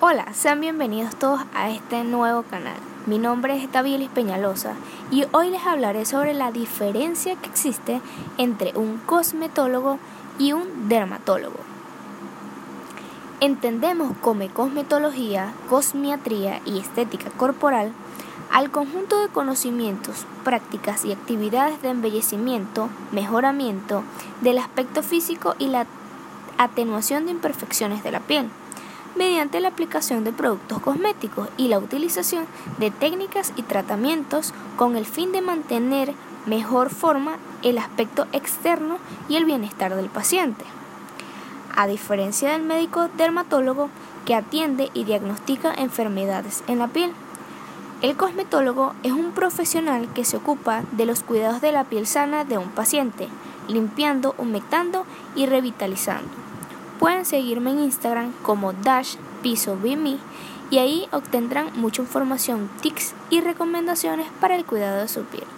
Hola, sean bienvenidos todos a este nuevo canal. Mi nombre es Davielis Peñalosa y hoy les hablaré sobre la diferencia que existe entre un cosmetólogo y un dermatólogo. Entendemos como cosmetología, cosmiatría y estética corporal al conjunto de conocimientos, prácticas y actividades de embellecimiento, mejoramiento del aspecto físico y la atenuación de imperfecciones de la piel mediante la aplicación de productos cosméticos y la utilización de técnicas y tratamientos con el fin de mantener mejor forma el aspecto externo y el bienestar del paciente. A diferencia del médico dermatólogo que atiende y diagnostica enfermedades en la piel, el cosmetólogo es un profesional que se ocupa de los cuidados de la piel sana de un paciente, limpiando, humectando y revitalizando. Pueden seguirme en Instagram como Dash Piso y ahí obtendrán mucha información, tips y recomendaciones para el cuidado de su piel.